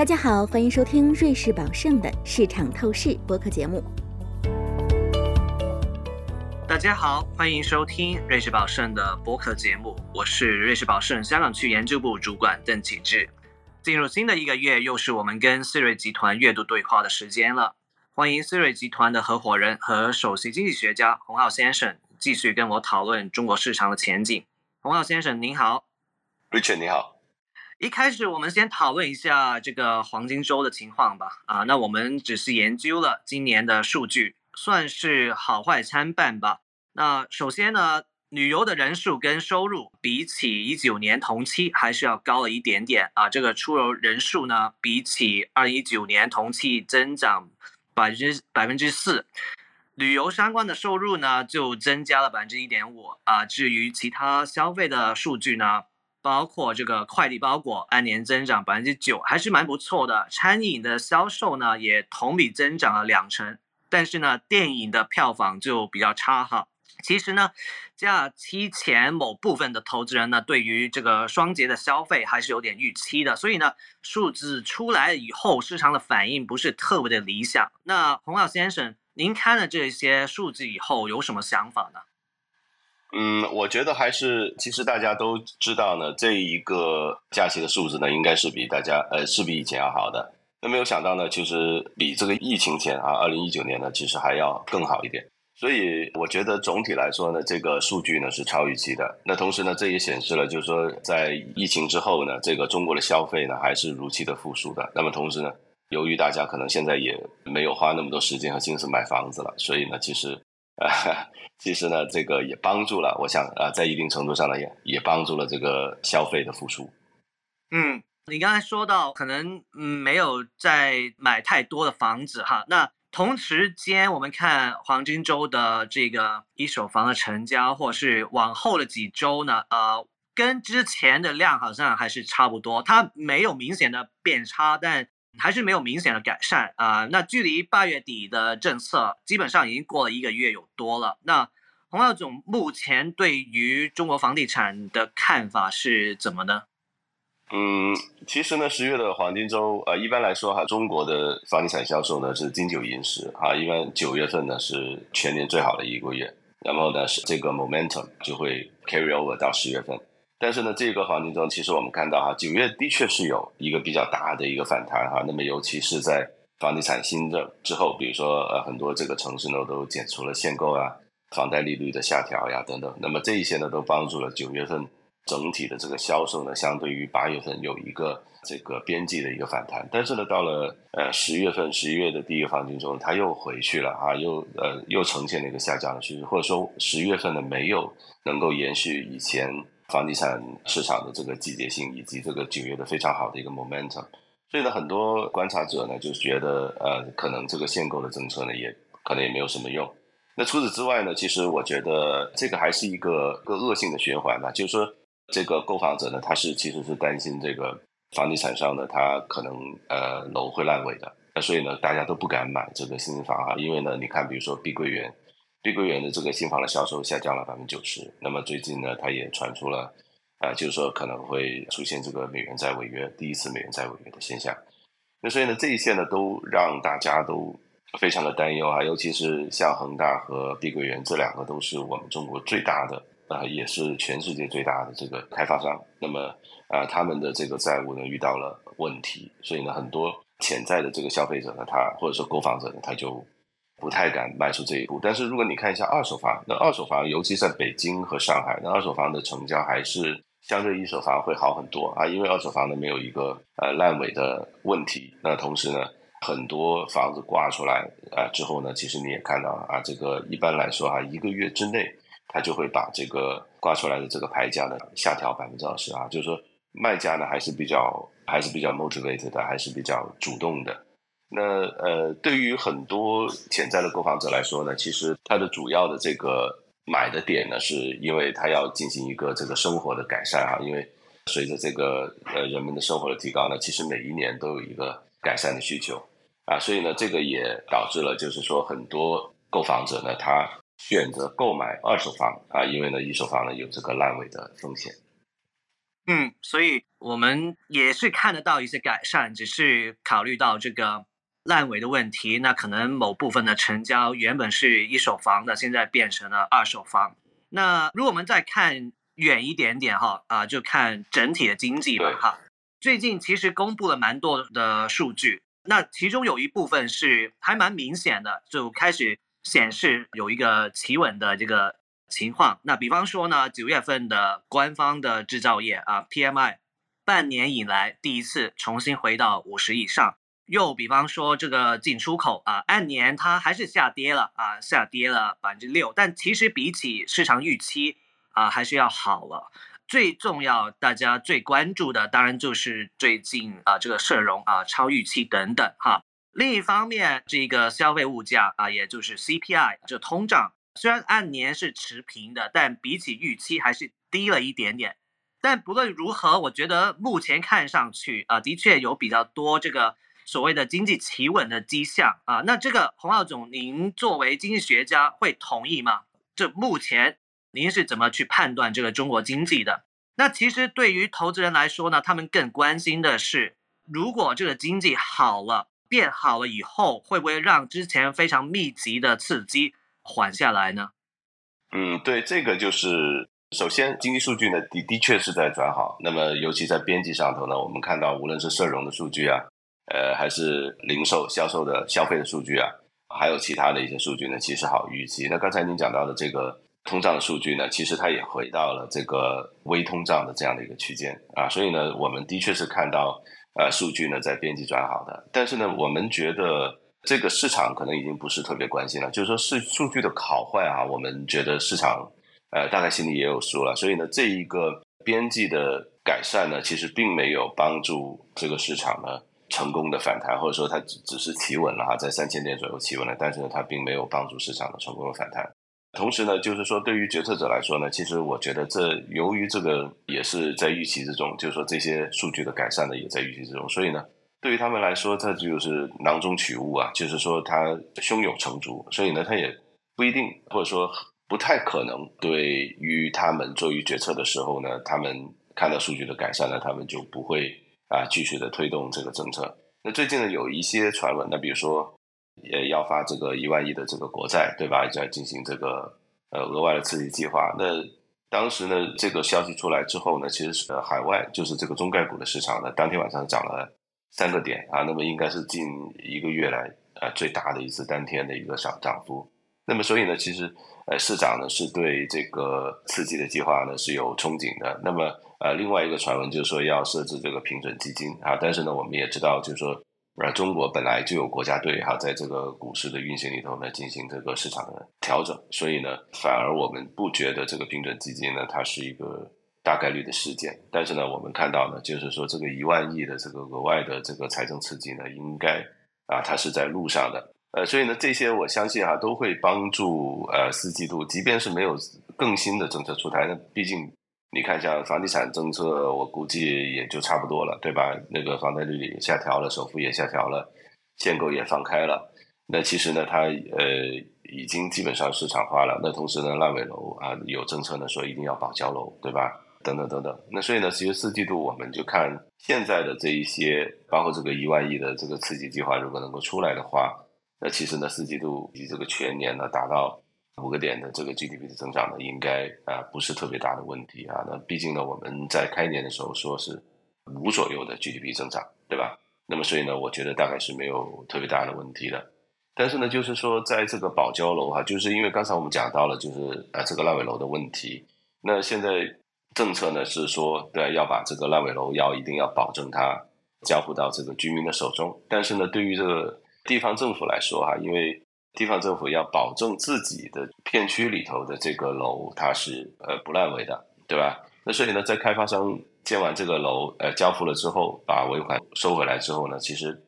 大家好，欢迎收听瑞士宝盛的市场透视播客节目。大家好，欢迎收听瑞士宝盛的播客节目，我是瑞士宝盛香港区研究部主管邓启志。进入新的一个月，又是我们跟思瑞集团月度对话的时间了。欢迎思瑞集团的合伙人和首席经济学家洪浩先生继续跟我讨论中国市场的前景。洪浩先生您好，Richard 你好。一开始我们先讨论一下这个黄金周的情况吧。啊，那我们只是研究了今年的数据，算是好坏参半吧。那首先呢，旅游的人数跟收入比起一九年同期还是要高了一点点啊。这个出游人数呢，比起二零一九年同期增长百分之百分之四，旅游相关的收入呢就增加了百分之一点五啊。至于其他消费的数据呢？包括这个快递包裹按年增长百分之九，还是蛮不错的。餐饮的销售呢，也同比增长了两成。但是呢，电影的票房就比较差哈。其实呢，假期前某部分的投资人呢，对于这个双节的消费还是有点预期的。所以呢，数字出来以后，市场的反应不是特别的理想。那洪耀先生，您看了这些数字以后有什么想法呢？嗯，我觉得还是，其实大家都知道呢，这一个假期的数字呢，应该是比大家呃是比以前要好的。那没有想到呢，其实比这个疫情前啊，二零一九年呢，其实还要更好一点。所以我觉得总体来说呢，这个数据呢是超预期的。那同时呢，这也显示了，就是说在疫情之后呢，这个中国的消费呢还是如期的复苏的。那么同时呢，由于大家可能现在也没有花那么多时间和心思买房子了，所以呢，其实。啊，其实呢，这个也帮助了，我想啊，在一定程度上呢，也也帮助了这个消费的复苏。嗯，你刚才说到可能嗯没有再买太多的房子哈，那同时间我们看黄金周的这个一手房的成交，或是往后的几周呢，呃，跟之前的量好像还是差不多，它没有明显的变差，但。还是没有明显的改善啊！那距离八月底的政策基本上已经过了一个月有多了。那洪耀总目前对于中国房地产的看法是怎么呢？嗯，其实呢，十月的黄金周，呃，一般来说哈，中国的房地产销售呢是金九银十啊，一般九月份呢是全年最好的一个月，然后呢是这个 momentum 就会 carry over 到十月份。但是呢，这个黄金周其实我们看到哈，九月的确是有一个比较大的一个反弹哈。那么尤其是在房地产新政之后，比如说呃很多这个城市呢都解除了限购啊，房贷利率的下调呀等等。那么这一些呢都帮助了九月份整体的这个销售呢，相对于八月份有一个这个边际的一个反弹。但是呢，到了呃十月份十一月的第一个黄金周，它又回去了啊，又呃又呈现了一个下降的趋势，或者说十月份呢没有能够延续以前。房地产市场的这个季节性，以及这个九月的非常好的一个 momentum，所以呢，很多观察者呢就觉得，呃，可能这个限购的政策呢，也可能也没有什么用。那除此之外呢，其实我觉得这个还是一个个恶性的循环吧，就是说，这个购房者呢，他是其实是担心这个房地产商呢，他可能呃楼会烂尾的，那所以呢，大家都不敢买这个新房啊，因为呢，你看，比如说碧桂园。碧桂园的这个新房的销售下降了百分之九十。那么最近呢，它也传出了，啊，就是说可能会出现这个美元债违约，第一次美元债违约的现象。那所以呢，这一些呢，都让大家都非常的担忧啊。尤其是像恒大和碧桂园这两个都是我们中国最大的，啊，也是全世界最大的这个开发商。那么啊，他们的这个债务呢遇到了问题，所以呢，很多潜在的这个消费者呢，他或者说购房者呢，他就。不太敢迈出这一步，但是如果你看一下二手房，那二手房尤其在北京和上海，那二手房的成交还是相对一手房会好很多。啊，因为二手房呢没有一个呃烂尾的问题，那同时呢很多房子挂出来啊之后呢，其实你也看到啊，这个一般来说哈，一个月之内他就会把这个挂出来的这个牌价呢下调百分之二十啊，就是说卖家呢还是比较还是比较 motivated 的，还是比较主动的。那呃，对于很多潜在的购房者来说呢，其实他的主要的这个买的点呢，是因为他要进行一个这个生活的改善啊。因为随着这个呃人们的生活的提高呢，其实每一年都有一个改善的需求啊，所以呢，这个也导致了就是说很多购房者呢，他选择购买二手房啊，因为呢一手房呢有这个烂尾的风险。嗯，所以我们也是看得到一些改善，只是考虑到这个烂尾的问题，那可能某部分的成交原本是一手房的，现在变成了二手房。那如果我们再看远一点点哈，啊，就看整体的经济吧哈。最近其实公布了蛮多的数据，那其中有一部分是还蛮明显的，就开始显示有一个企稳的这个情况。那比方说呢，九月份的官方的制造业啊 PMI，半年以来第一次重新回到五十以上。又比方说这个进出口啊，按年它还是下跌了啊，下跌了百分之六，但其实比起市场预期啊，还是要好了。最重要，大家最关注的当然就是最近啊，这个社融啊超预期等等哈。另一方面，这个消费物价啊，也就是 CPI 就通胀，虽然按年是持平的，但比起预期还是低了一点点。但不论如何，我觉得目前看上去啊，的确有比较多这个所谓的经济企稳的迹象啊。那这个洪浩总，您作为经济学家会同意吗？这目前。您是怎么去判断这个中国经济的？那其实对于投资人来说呢，他们更关心的是，如果这个经济好了、变好了以后，会不会让之前非常密集的刺激缓下来呢？嗯，对，这个就是首先经济数据呢的的确是在转好。那么尤其在边际上头呢，我们看到无论是社融的数据啊，呃，还是零售销售的消费的数据啊，还有其他的一些数据呢，其实好预期。那刚才您讲到的这个。通胀的数据呢，其实它也回到了这个微通胀的这样的一个区间啊，所以呢，我们的确是看到呃数据呢在边际转好的，但是呢，我们觉得这个市场可能已经不是特别关心了，就是说是数据的好坏啊，我们觉得市场呃大概心里也有数了，所以呢，这一个边际的改善呢，其实并没有帮助这个市场呢成功的反弹，或者说它只只是企稳了哈，在三千点左右企稳了，但是呢，它并没有帮助市场的成功的反弹。同时呢，就是说，对于决策者来说呢，其实我觉得这由于这个也是在预期之中，就是说这些数据的改善呢也在预期之中，所以呢，对于他们来说，这就是囊中取物啊，就是说他胸有成竹，所以呢，他也不一定或者说不太可能对于他们做于决策的时候呢，他们看到数据的改善呢，他们就不会啊继续的推动这个政策。那最近呢，有一些传闻，那比如说。也要发这个一万亿的这个国债，对吧？在进行这个呃额外的刺激计划。那当时呢，这个消息出来之后呢，其实是海外就是这个中概股的市场呢，当天晚上涨了三个点啊。那么应该是近一个月来呃最大的一次当天的一个涨涨幅。那么所以呢，其实呃市场呢是对这个刺激的计划呢是有憧憬的。那么呃另外一个传闻就是说要设置这个平准基金啊，但是呢我们也知道就是说。呃中国本来就有国家队哈，在这个股市的运行里头呢，进行这个市场的调整，所以呢，反而我们不觉得这个平准基金呢，它是一个大概率的事件。但是呢，我们看到呢，就是说这个一万亿的这个额外的这个财政刺激呢，应该啊，它是在路上的。呃，所以呢，这些我相信哈，都会帮助呃四季度，即便是没有更新的政策出台，那毕竟。你看，像房地产政策，我估计也就差不多了，对吧？那个房贷利率下调了，首付也下调了，限购也放开了。那其实呢，它呃已经基本上市场化了。那同时呢，烂尾楼啊有政策呢，说一定要保交楼，对吧？等等等等。那所以呢，其实四季度我们就看现在的这一些，包括这个一万亿的这个刺激计划，如果能够出来的话，那其实呢，四季度以及这个全年呢，达到。五个点的这个 GDP 的增长呢，应该啊不是特别大的问题啊。那毕竟呢，我们在开年的时候说是五左右的 GDP 增长，对吧？那么所以呢，我觉得大概是没有特别大的问题的。但是呢，就是说在这个保交楼哈，就是因为刚才我们讲到了，就是啊这个烂尾楼的问题。那现在政策呢是说，对，要把这个烂尾楼要一定要保证它交付到这个居民的手中。但是呢，对于这个地方政府来说哈，因为地方政府要保证自己的片区里头的这个楼，它是呃不烂尾的，对吧？那所以呢，在开发商建完这个楼，呃，交付了之后，把尾款收回来之后呢，其实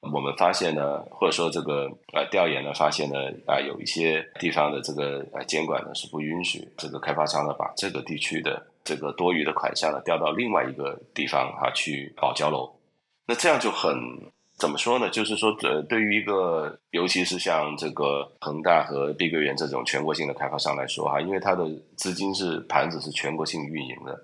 我们发现呢，或者说这个呃调研呢，发现呢，啊，有一些地方的这个呃监管呢是不允许这个开发商呢把这个地区的这个多余的款项呢调到另外一个地方哈去保交楼，那这样就很。怎么说呢？就是说，呃，对于一个，尤其是像这个恒大和碧桂园这种全国性的开发商来说，哈，因为它的资金是盘子是全国性运营的，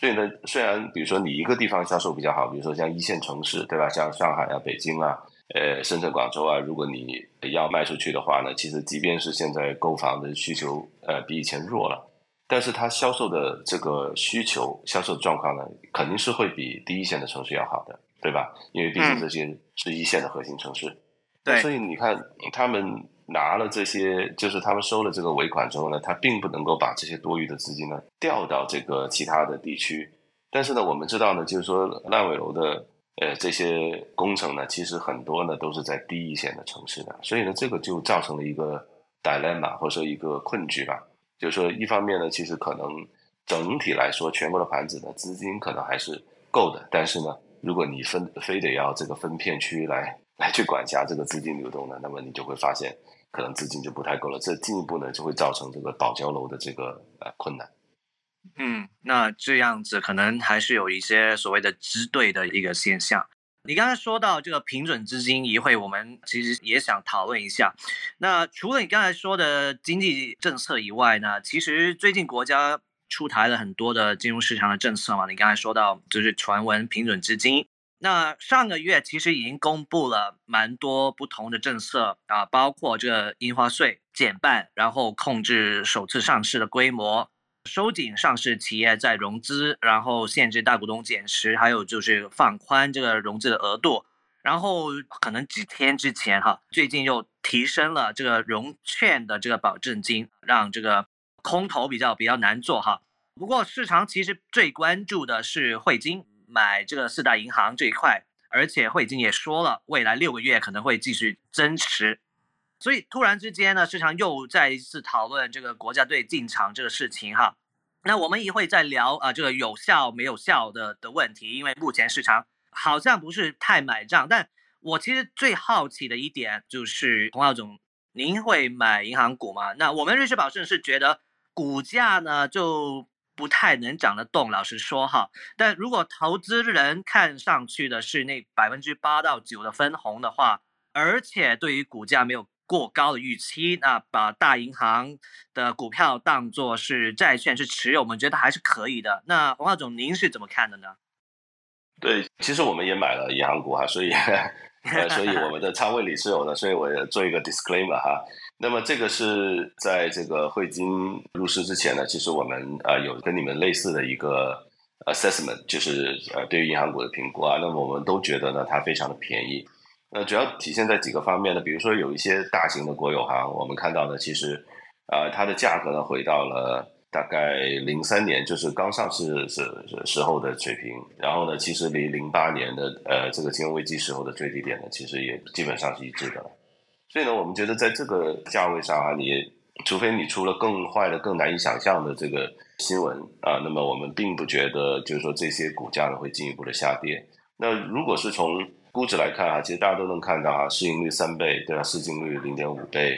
所以呢，虽然比如说你一个地方销售比较好，比如说像一线城市，对吧？像上海啊、北京啊、呃深圳、广州啊，如果你要卖出去的话呢，其实即便是现在购房的需求呃比以前弱了，但是它销售的这个需求、销售状况呢，肯定是会比第一线的城市要好的，对吧？因为毕竟这些是一线的核心城市。对，所以你看他们。拿了这些，就是他们收了这个尾款之后呢，他并不能够把这些多余的资金呢调到这个其他的地区。但是呢，我们知道呢，就是说烂尾楼的呃这些工程呢，其实很多呢都是在低一线的城市的，所以呢，这个就造成了一个 dilemma 或者说一个困局吧。就是说，一方面呢，其实可能整体来说，全国的盘子呢资金可能还是够的，但是呢，如果你分非得要这个分片区来来去管辖这个资金流动呢，那么你就会发现。可能资金就不太够了，这进一步呢就会造成这个保交楼的这个呃困难。嗯，那这样子可能还是有一些所谓的支队的一个现象。你刚才说到这个平准资金，一会我们其实也想讨论一下。那除了你刚才说的经济政策以外呢，其实最近国家出台了很多的金融市场的政策嘛。你刚才说到就是传闻平准资金。那上个月其实已经公布了蛮多不同的政策啊，包括这个印花税减半，然后控制首次上市的规模，收紧上市企业在融资，然后限制大股东减持，还有就是放宽这个融资的额度。然后可能几天之前哈，最近又提升了这个融券的这个保证金，让这个空头比较比较难做哈。不过市场其实最关注的是汇金。买这个四大银行这一块，而且汇金也说了，未来六个月可能会继续增持，所以突然之间呢，市场又再一次讨论这个国家队进场这个事情哈。那我们一会再聊啊，这个有效没有效的的问题，因为目前市场好像不是太买账。但我其实最好奇的一点就是，洪浩总，您会买银行股吗？那我们瑞士宝盛是觉得股价呢就。不太能涨得动，老实说哈。但如果投资人看上去的是那百分之八到九的分红的话，而且对于股价没有过高的预期，那把大银行的股票当做是债券是持有，我们觉得还是可以的。那黄浩总，您是怎么看的呢？对，其实我们也买了银行股哈，所以 所以我们的仓位里是有的，所以我做一个 disclaimer 哈。那么这个是在这个汇金入市之前呢，其实我们呃有跟你们类似的一个 assessment，就是呃对于银行股的评估啊。那么我们都觉得呢，它非常的便宜。那主要体现在几个方面呢？比如说有一些大型的国有行，我们看到呢，其实啊它的价格呢回到了大概零三年就是刚上市时时候的水平，然后呢，其实离零八年的呃这个金融危机时候的最低点呢，其实也基本上是一致的。所以呢，我们觉得在这个价位上啊，你除非你出了更坏的、更难以想象的这个新闻啊，那么我们并不觉得就是说这些股价呢会进一步的下跌。那如果是从估值来看啊，其实大家都能看到啊，市盈率三倍，对吧？市净率零点五倍，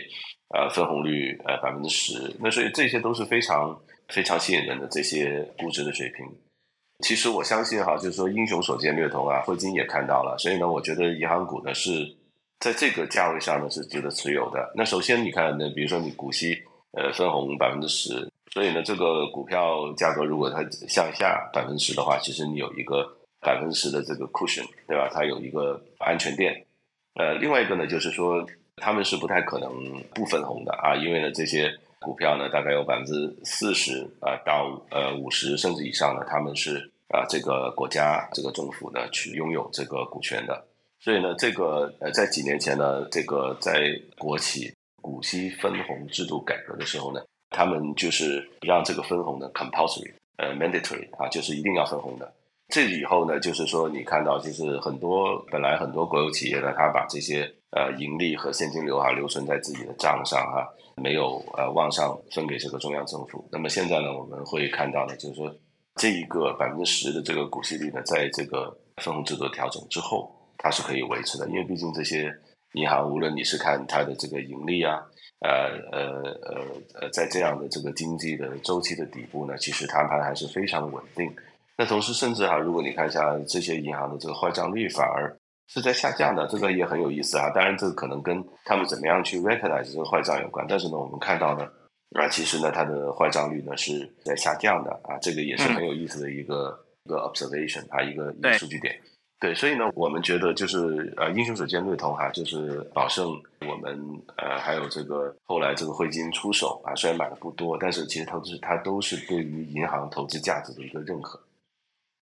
呃，分红率呃百分之十，那所以这些都是非常非常吸引人的这些估值的水平。其实我相信哈，就是说英雄所见略同啊，汇金也看到了，所以呢，我觉得银行股呢是。在这个价位上呢，是值得持有的。那首先你看，那比如说你股息呃分红百分之十，所以呢，这个股票价格如果它向下百分之十的话，其实你有一个百分之十的这个 cushion，对吧？它有一个安全垫。呃，另外一个呢，就是说他们是不太可能不分红的啊，因为呢，这些股票呢，大概有百分之四十啊到呃五十甚至以上呢，他们是啊这个国家这个政府呢去拥有这个股权的。所以呢，这个呃，在几年前呢，这个在国企股息分红制度改革的时候呢，他们就是让这个分红呢 compulsory，呃 mandatory 啊，就是一定要分红的。这以后呢，就是说你看到，就是很多本来很多国有企业呢，他把这些呃盈利和现金流啊留存在自己的账上哈，没有呃往上分给这个中央政府。那么现在呢，我们会看到呢，就是说这一个百分之十的这个股息率呢，在这个分红制度调整之后。它是可以维持的，因为毕竟这些银行，无论你是看它的这个盈利啊，呃呃呃呃，在这样的这个经济的周期的底部呢，其实它们还是非常的稳定。那同时，甚至哈，如果你看一下这些银行的这个坏账率，反而是在下降的，这个也很有意思啊。当然，这个可能跟他们怎么样去 recognize 这个坏账有关。但是呢，我们看到呢，啊，其实呢，它的坏账率呢是在下降的啊，这个也是很有意思的一个一个 observation 啊，一个一个数据点。对，所以呢，我们觉得就是呃，英雄所见略同哈，就是宝盛，我们呃还有这个后来这个汇金出手啊，虽然买的不多，但是其实投资它都是对于银行投资价值的一个认可。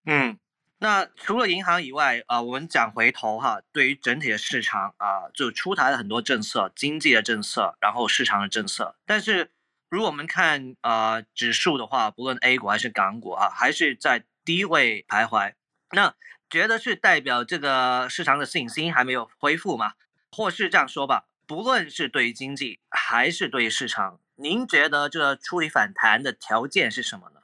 嗯，那除了银行以外啊，我们讲回头哈，对于整体的市场啊，就出台了很多政策，经济的政策，然后市场的政策。但是如果我们看啊指数的话，不论 A 股还是港股啊，还是在低位徘徊。那觉得是代表这个市场的信心还没有恢复吗？或是这样说吧，不论是对于经济还是对于市场，您觉得这处理反弹的条件是什么呢？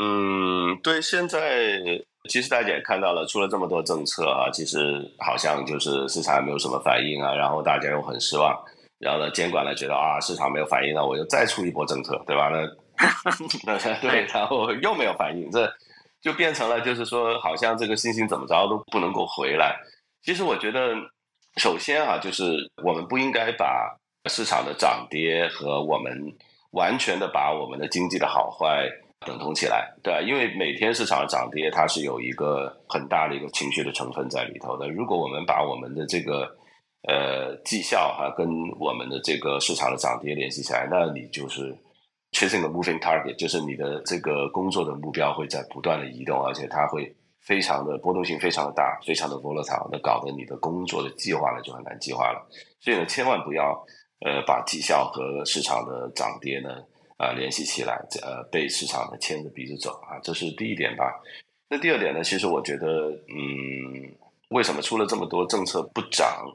嗯，对，现在其实大家也看到了，出了这么多政策啊，其实好像就是市场也没有什么反应啊，然后大家又很失望，然后呢，监管呢觉得啊，市场没有反应了，我就再出一波政策，对吧？那 那 对，然后又没有反应，这。就变成了，就是说，好像这个信心怎么着都不能够回来。其实我觉得，首先啊，就是我们不应该把市场的涨跌和我们完全的把我们的经济的好坏等同起来，对吧？因为每天市场的涨跌，它是有一个很大的一个情绪的成分在里头的。如果我们把我们的这个呃绩效哈跟我们的这个市场的涨跌联系起来，那你就是。Chasing the moving target 就是你的这个工作的目标会在不断的移动，而且它会非常的波动性非常的大，非常的 volatile，那搞得你的工作的计划呢就很难计划了。所以呢，千万不要呃把绩效和市场的涨跌呢啊联系起来，呃被市场呢牵着鼻子走啊，这是第一点吧。那第二点呢，其实我觉得，嗯，为什么出了这么多政策不涨？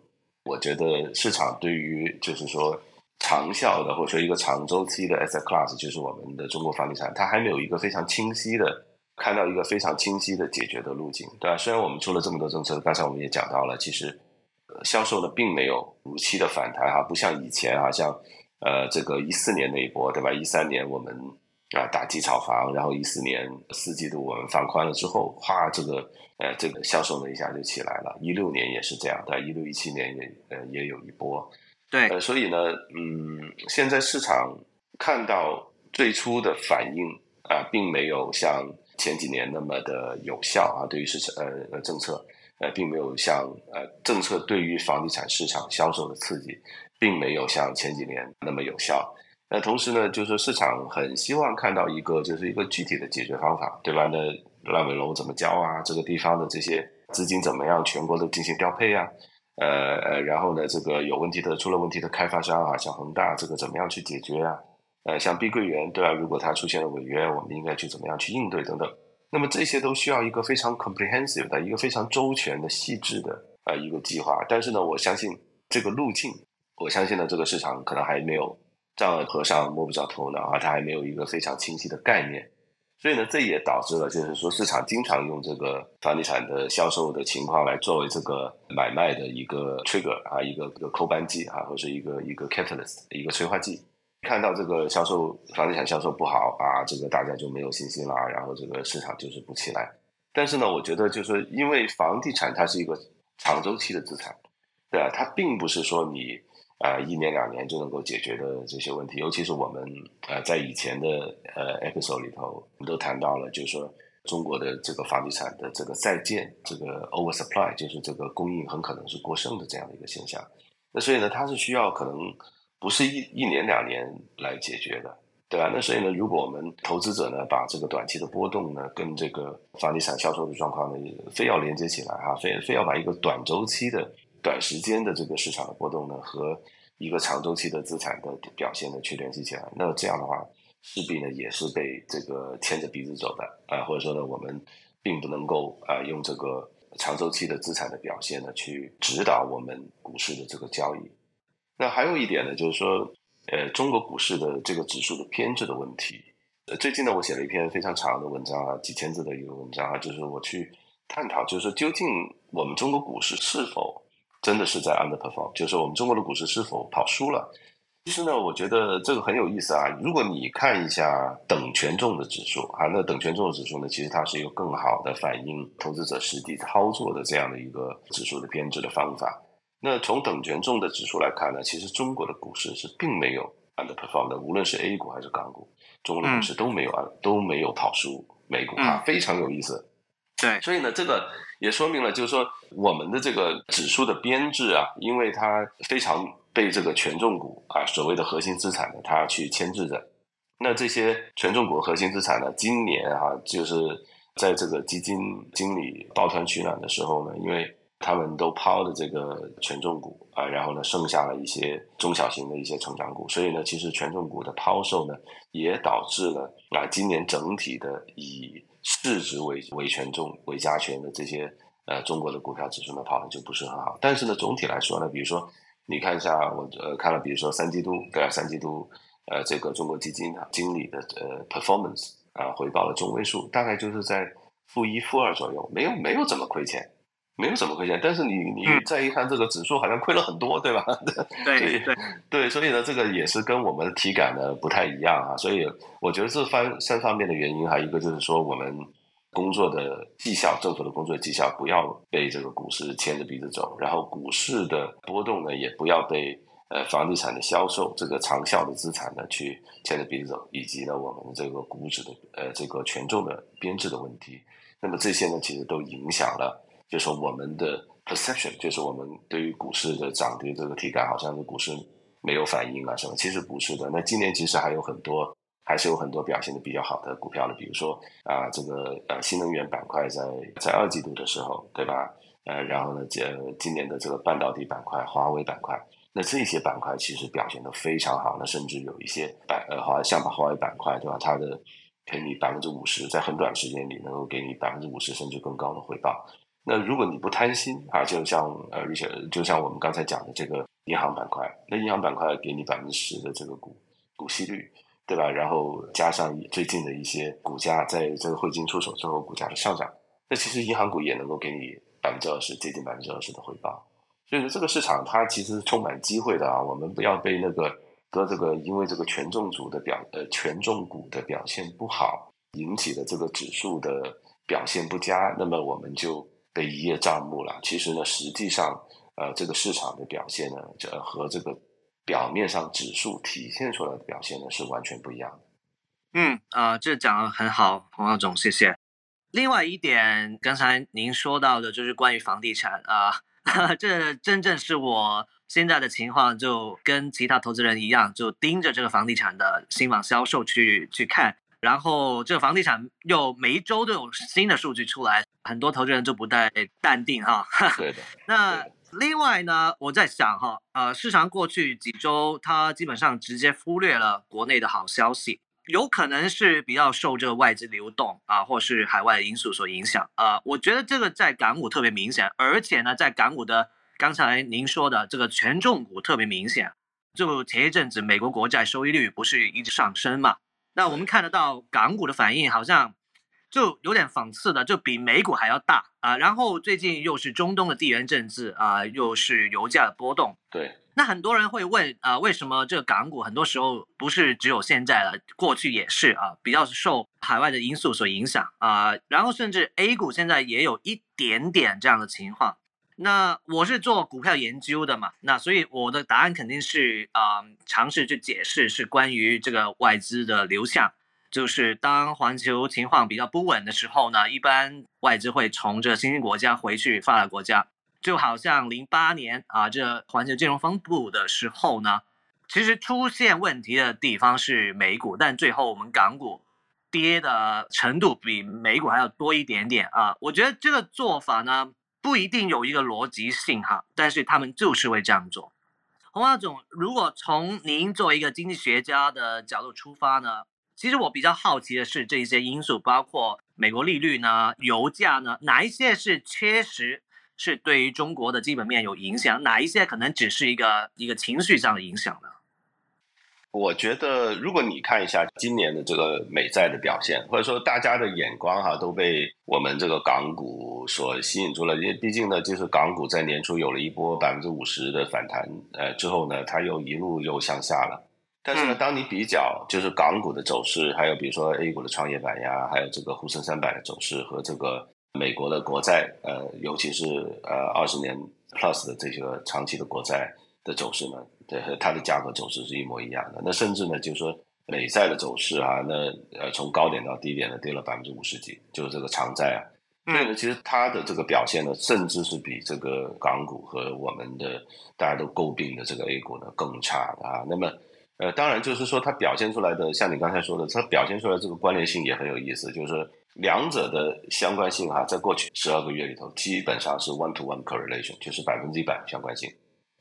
我觉得市场对于就是说。长效的或者说一个长周期的 asset class 就是我们的中国房地产，它还没有一个非常清晰的看到一个非常清晰的解决的路径，对吧？虽然我们出了这么多政策，刚才我们也讲到了，其实销售呢并没有如期的反弹哈，不像以前啊，像呃这个一四年那一波，对吧？一三年我们啊打击炒房，然后一四年四季度我们放宽了之后，哗，这个呃这个销售呢一下就起来了，一六年也是这样，对，一六一七年也呃也有一波。对，呃，所以呢，嗯，现在市场看到最初的反应啊，并没有像前几年那么的有效啊，对于市场呃呃政策，呃，并没有像呃政策对于房地产市场销售的刺激，并没有像前几年那么有效。那同时呢，就是说市场很希望看到一个就是一个具体的解决方法，对吧？那烂尾楼怎么交啊？这个地方的这些资金怎么样？全国都进行调配啊？呃呃，然后呢，这个有问题的、出了问题的开发商啊，像恒大，这个怎么样去解决啊？呃，像碧桂园，对吧？如果它出现了违约，我们应该去怎么样去应对等等。那么这些都需要一个非常 comprehensive 的一个非常周全的、细致的呃一个计划。但是呢，我相信这个路径，我相信呢，这个市场可能还没有丈二和尚摸不着头脑啊，它还没有一个非常清晰的概念。所以呢，这也导致了，就是说市场经常用这个房地产的销售的情况来作为这个买卖的一个 trigger 啊，一个一个扣扳机啊，或者一个一个 catalyst 一个催化剂。看到这个销售房地产销售不好啊，这个大家就没有信心了，然后这个市场就是不起来。但是呢，我觉得就是因为房地产它是一个长周期的资产，对啊，它并不是说你。啊，一年两年就能够解决的这些问题，尤其是我们呃在以前的呃 episode 里头，我们都谈到了，就是说中国的这个房地产的这个在建，这个 oversupply，就是这个供应很可能是过剩的这样的一个现象。那所以呢，它是需要可能不是一一年两年来解决的，对吧？那所以呢，如果我们投资者呢把这个短期的波动呢跟这个房地产销售的状况呢非要连接起来哈，非非要把一个短周期的。短时间的这个市场的波动呢，和一个长周期的资产的表现呢去联系起来，那这样的话，势必呢也是被这个牵着鼻子走的啊，或者说呢，我们并不能够啊用这个长周期的资产的表现呢去指导我们股市的这个交易。那还有一点呢，就是说，呃，中国股市的这个指数的偏置的问题。呃，最近呢，我写了一篇非常长的文章啊，几千字的一个文章啊，就是我去探讨，就是说究竟我们中国股市是否真的是在 underperform，就是我们中国的股市是否跑输了？其实呢，我觉得这个很有意思啊。如果你看一下等权重的指数啊，那等权重的指数呢，其实它是一个更好的反映投资者实际操作的这样的一个指数的编制的方法。那从等权重的指数来看呢，其实中国的股市是并没有 underperform 的，无论是 A 股还是港股，中国的股市都没有啊，都没有跑输美股啊，非常有意思。对，所以呢，这个也说明了，就是说我们的这个指数的编制啊，因为它非常被这个权重股啊，所谓的核心资产呢，它去牵制着。那这些权重股核心资产呢，今年啊，就是在这个基金经理抱团取暖的时候呢，因为他们都抛的这个权重股啊，然后呢，剩下了一些中小型的一些成长股，所以呢，其实权重股的抛售呢，也导致了啊，今年整体的以市值为为权重为加权的这些呃中国的股票指数呢跑的就不是很好，但是呢总体来说呢，比如说你看一下我呃看了，比如说三季度对啊三季度呃这个中国基金经理的呃 performance 啊回报的中位数大概就是在负一负二左右，没有没有怎么亏钱。没有什么亏钱，但是你你再一看这个指数，好像亏了很多，对吧？对对 对，所以呢，这个也是跟我们的体感呢不太一样啊。所以我觉得这方三方面的原因，还有一个就是说，我们工作的绩效，政府的工作绩效不要被这个股市牵着鼻子走，然后股市的波动呢，也不要被呃房地产的销售这个长效的资产呢去牵着鼻子走，以及呢我们这个股指的呃这个权重的编制的问题。那么这些呢，其实都影响了。就是我们的 perception，就是我们对于股市的涨跌这个体感，好像是股市没有反应啊什么，其实不是的。那今年其实还有很多，还是有很多表现的比较好的股票的，比如说啊，这个呃新能源板块在在二季度的时候，对吧？呃，然后呢，这今年的这个半导体板块、华为板块，那这些板块其实表现的非常好，那甚至有一些板呃，华像华为板块，对吧？它的给你百分之五十，在很短时间里能够给你百分之五十甚至更高的回报。那如果你不贪心啊，就像呃，就像我们刚才讲的这个银行板块，那银行板块给你百分之十的这个股股息率，对吧？然后加上最近的一些股价在这个汇金出手之后股价的上涨，那其实银行股也能够给你百分之二十，接近百分之二十的回报。所以说这个市场它其实充满机会的啊，我们不要被那个和这个因为这个权重组的表呃权重股的表现不好引起的这个指数的表现不佳，那么我们就。的一叶障目了。其实呢，实际上，呃，这个市场的表现呢，这和这个表面上指数体现出来的表现呢，是完全不一样的。嗯啊，这讲的很好，洪老总，谢谢。另外一点，刚才您说到的，就是关于房地产啊，这真正是我现在的情况，就跟其他投资人一样，就盯着这个房地产的新房销售去去看。然后这个房地产又每一周都有新的数据出来，很多投资人就不太淡定哈。对的。那另外呢，我在想哈，呃，市场过去几周它基本上直接忽略了国内的好消息，有可能是比较受这个外资流动啊，或是海外因素所影响啊。我觉得这个在港股特别明显，而且呢，在港股的刚才您说的这个权重股特别明显，就前一阵子美国国债收益率不是一直上升嘛？那我们看得到港股的反应好像就有点讽刺的，就比美股还要大啊。然后最近又是中东的地缘政治啊，又是油价的波动。对。那很多人会问啊，为什么这个港股很多时候不是只有现在了，过去也是啊，比较受海外的因素所影响啊。然后甚至 A 股现在也有一点点这样的情况。那我是做股票研究的嘛，那所以我的答案肯定是啊，尝试去解释是关于这个外资的流向，就是当环球情况比较不稳的时候呢，一般外资会从这新兴国家回去发达国家，就好像零八年啊这环球金融风暴的时候呢，其实出现问题的地方是美股，但最后我们港股跌的程度比美股还要多一点点啊，我觉得这个做法呢。不一定有一个逻辑性哈，但是他们就是会这样做。洪华总，如果从您作为一个经济学家的角度出发呢，其实我比较好奇的是这一些因素，包括美国利率呢、油价呢，哪一些是确实是对于中国的基本面有影响，哪一些可能只是一个一个情绪上的影响呢？我觉得，如果你看一下今年的这个美债的表现，或者说大家的眼光哈，都被我们这个港股所吸引住了。因为毕竟呢，就是港股在年初有了一波百分之五十的反弹，呃，之后呢，它又一路又向下了。但是呢，当你比较就是港股的走势，还有比如说 A 股的创业板呀，还有这个沪深三百的走势和这个美国的国债，呃，尤其是呃二十年 plus 的这些长期的国债。的走势呢，对和它的价格走势是一模一样的。那甚至呢，就是说美债的走势啊，那呃从高点到低点呢跌了百分之五十几，就是这个长债啊。所以呢，其实它的这个表现呢，甚至是比这个港股和我们的大家都诟病的这个 A 股呢更差的啊。那么，呃，当然就是说它表现出来的，像你刚才说的，它表现出来这个关联性也很有意思，就是两者的相关性哈，在过去十二个月里头，基本上是 one to one correlation，就是百分之一百相关性。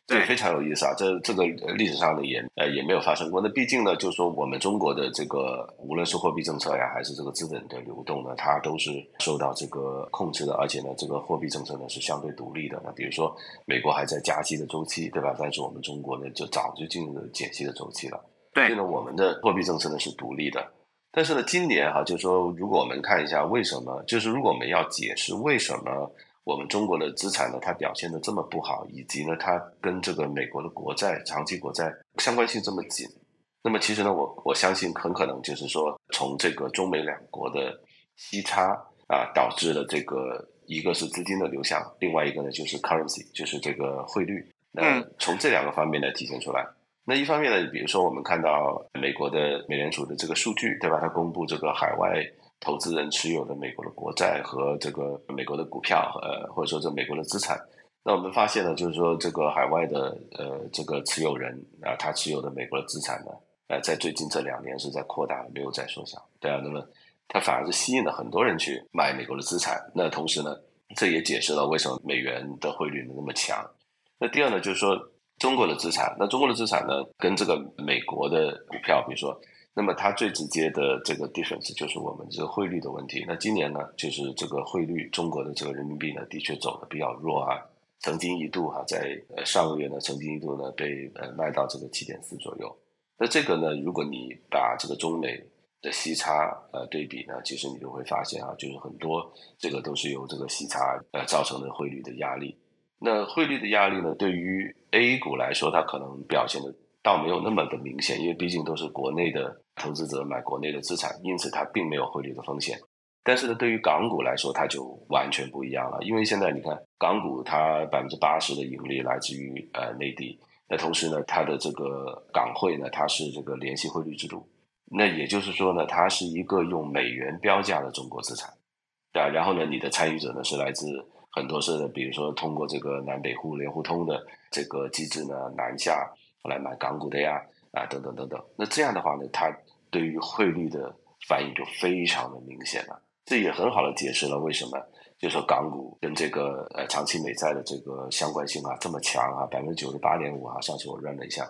对，非常有意思啊！这这个历史上呢也呃也没有发生过。那毕竟呢，就是说我们中国的这个无论是货币政策呀，还是这个资本的流动呢，它都是受到这个控制的。而且呢，这个货币政策呢是相对独立的。那比如说美国还在加息的周期，对吧？但是我们中国呢就早就进入了减息的周期了。对，所以呢，我们的货币政策呢是独立的。但是呢，今年哈，就是说如果我们看一下为什么，就是如果我们要解释为什么。我们中国的资产呢，它表现的这么不好，以及呢，它跟这个美国的国债、长期国债相关性这么紧，那么其实呢，我我相信很可能就是说，从这个中美两国的息差啊，导致了这个一个是资金的流向，另外一个呢就是 currency，就是这个汇率。那从这两个方面来体现出来。那一方面呢，比如说我们看到美国的美联储的这个数据，对吧？它公布这个海外。投资人持有的美国的国债和这个美国的股票，呃，或者说这美国的资产，那我们发现呢，就是说这个海外的呃这个持有人啊，他持有的美国的资产呢，呃，在最近这两年是在扩大，没有在缩小，对啊，那么它反而是吸引了很多人去买美国的资产。那同时呢，这也解释了为什么美元的汇率那么强。那第二呢，就是说中国的资产，那中国的资产呢，跟这个美国的股票，比如说。那么它最直接的这个 difference 就是我们这个汇率的问题。那今年呢，就是这个汇率，中国的这个人民币呢，的确走的比较弱啊。曾经一度哈，在呃上个月呢，曾经一度呢被呃卖到这个七点四左右。那这个呢，如果你把这个中美的息差呃对比呢，其实你就会发现啊，就是很多这个都是由这个息差呃造成的汇率的压力。那汇率的压力呢，对于 A 股来说，它可能表现的倒没有那么的明显，因为毕竟都是国内的。投资者买国内的资产，因此它并没有汇率的风险。但是呢，对于港股来说，它就完全不一样了。因为现在你看，港股它百分之八十的盈利来自于呃内地，那同时呢，它的这个港汇呢，它是这个联系汇率制度。那也就是说呢，它是一个用美元标价的中国资产，对？然后呢，你的参与者呢是来自很多是，比如说通过这个南北互联互通的这个机制呢，南下来买港股的呀。啊，等等等等，那这样的话呢，它对于汇率的反应就非常的明显了。这也很好的解释了为什么，就说港股跟这个呃长期美债的这个相关性啊这么强啊，百分之九十八点五啊。上次我认了一下，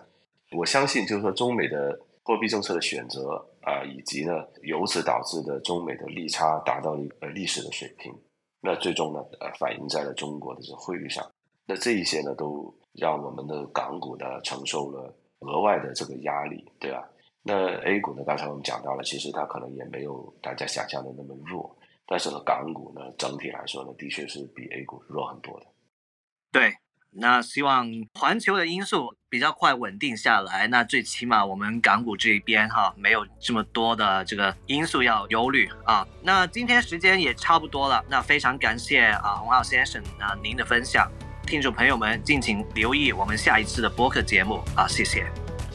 我相信就是说中美的货币政策的选择啊，以及呢由此导致的中美的利差达到一个历史的水平，那最终呢呃反映在了中国的这汇率上。那这一些呢都让我们的港股呢承受了。额外的这个压力，对吧？那 A 股呢？刚才我们讲到了，其实它可能也没有大家想象的那么弱。但是呢，港股呢，整体来说呢，的确是比 A 股弱很多的。对，那希望环球的因素比较快稳定下来。那最起码我们港股这一边哈，没有这么多的这个因素要忧虑啊。那今天时间也差不多了，那非常感谢啊，洪浩先生啊，您的分享。听众朋友们，敬请留意我们下一次的播客节目啊！谢谢，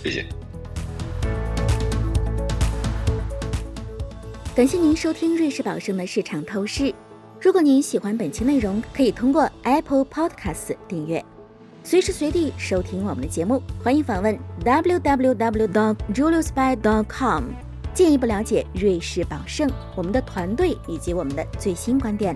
谢谢。感谢您收听瑞士宝盛的市场透视。如果您喜欢本期内容，可以通过 Apple Podcast 订阅，随时随地收听我们的节目。欢迎访问 www.juliusby.com，进一步了解瑞士宝盛、我们的团队以及我们的最新观点。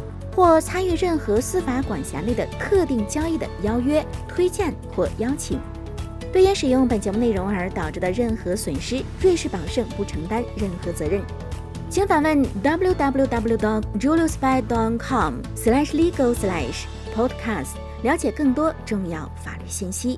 或参与任何司法管辖内的特定交易的邀约、推荐或邀请，对因使用本节目内容而导致的任何损失，瑞士宝盛不承担任何责任。请访问 www.juliusby.com/legal/podcast，了解更多重要法律信息。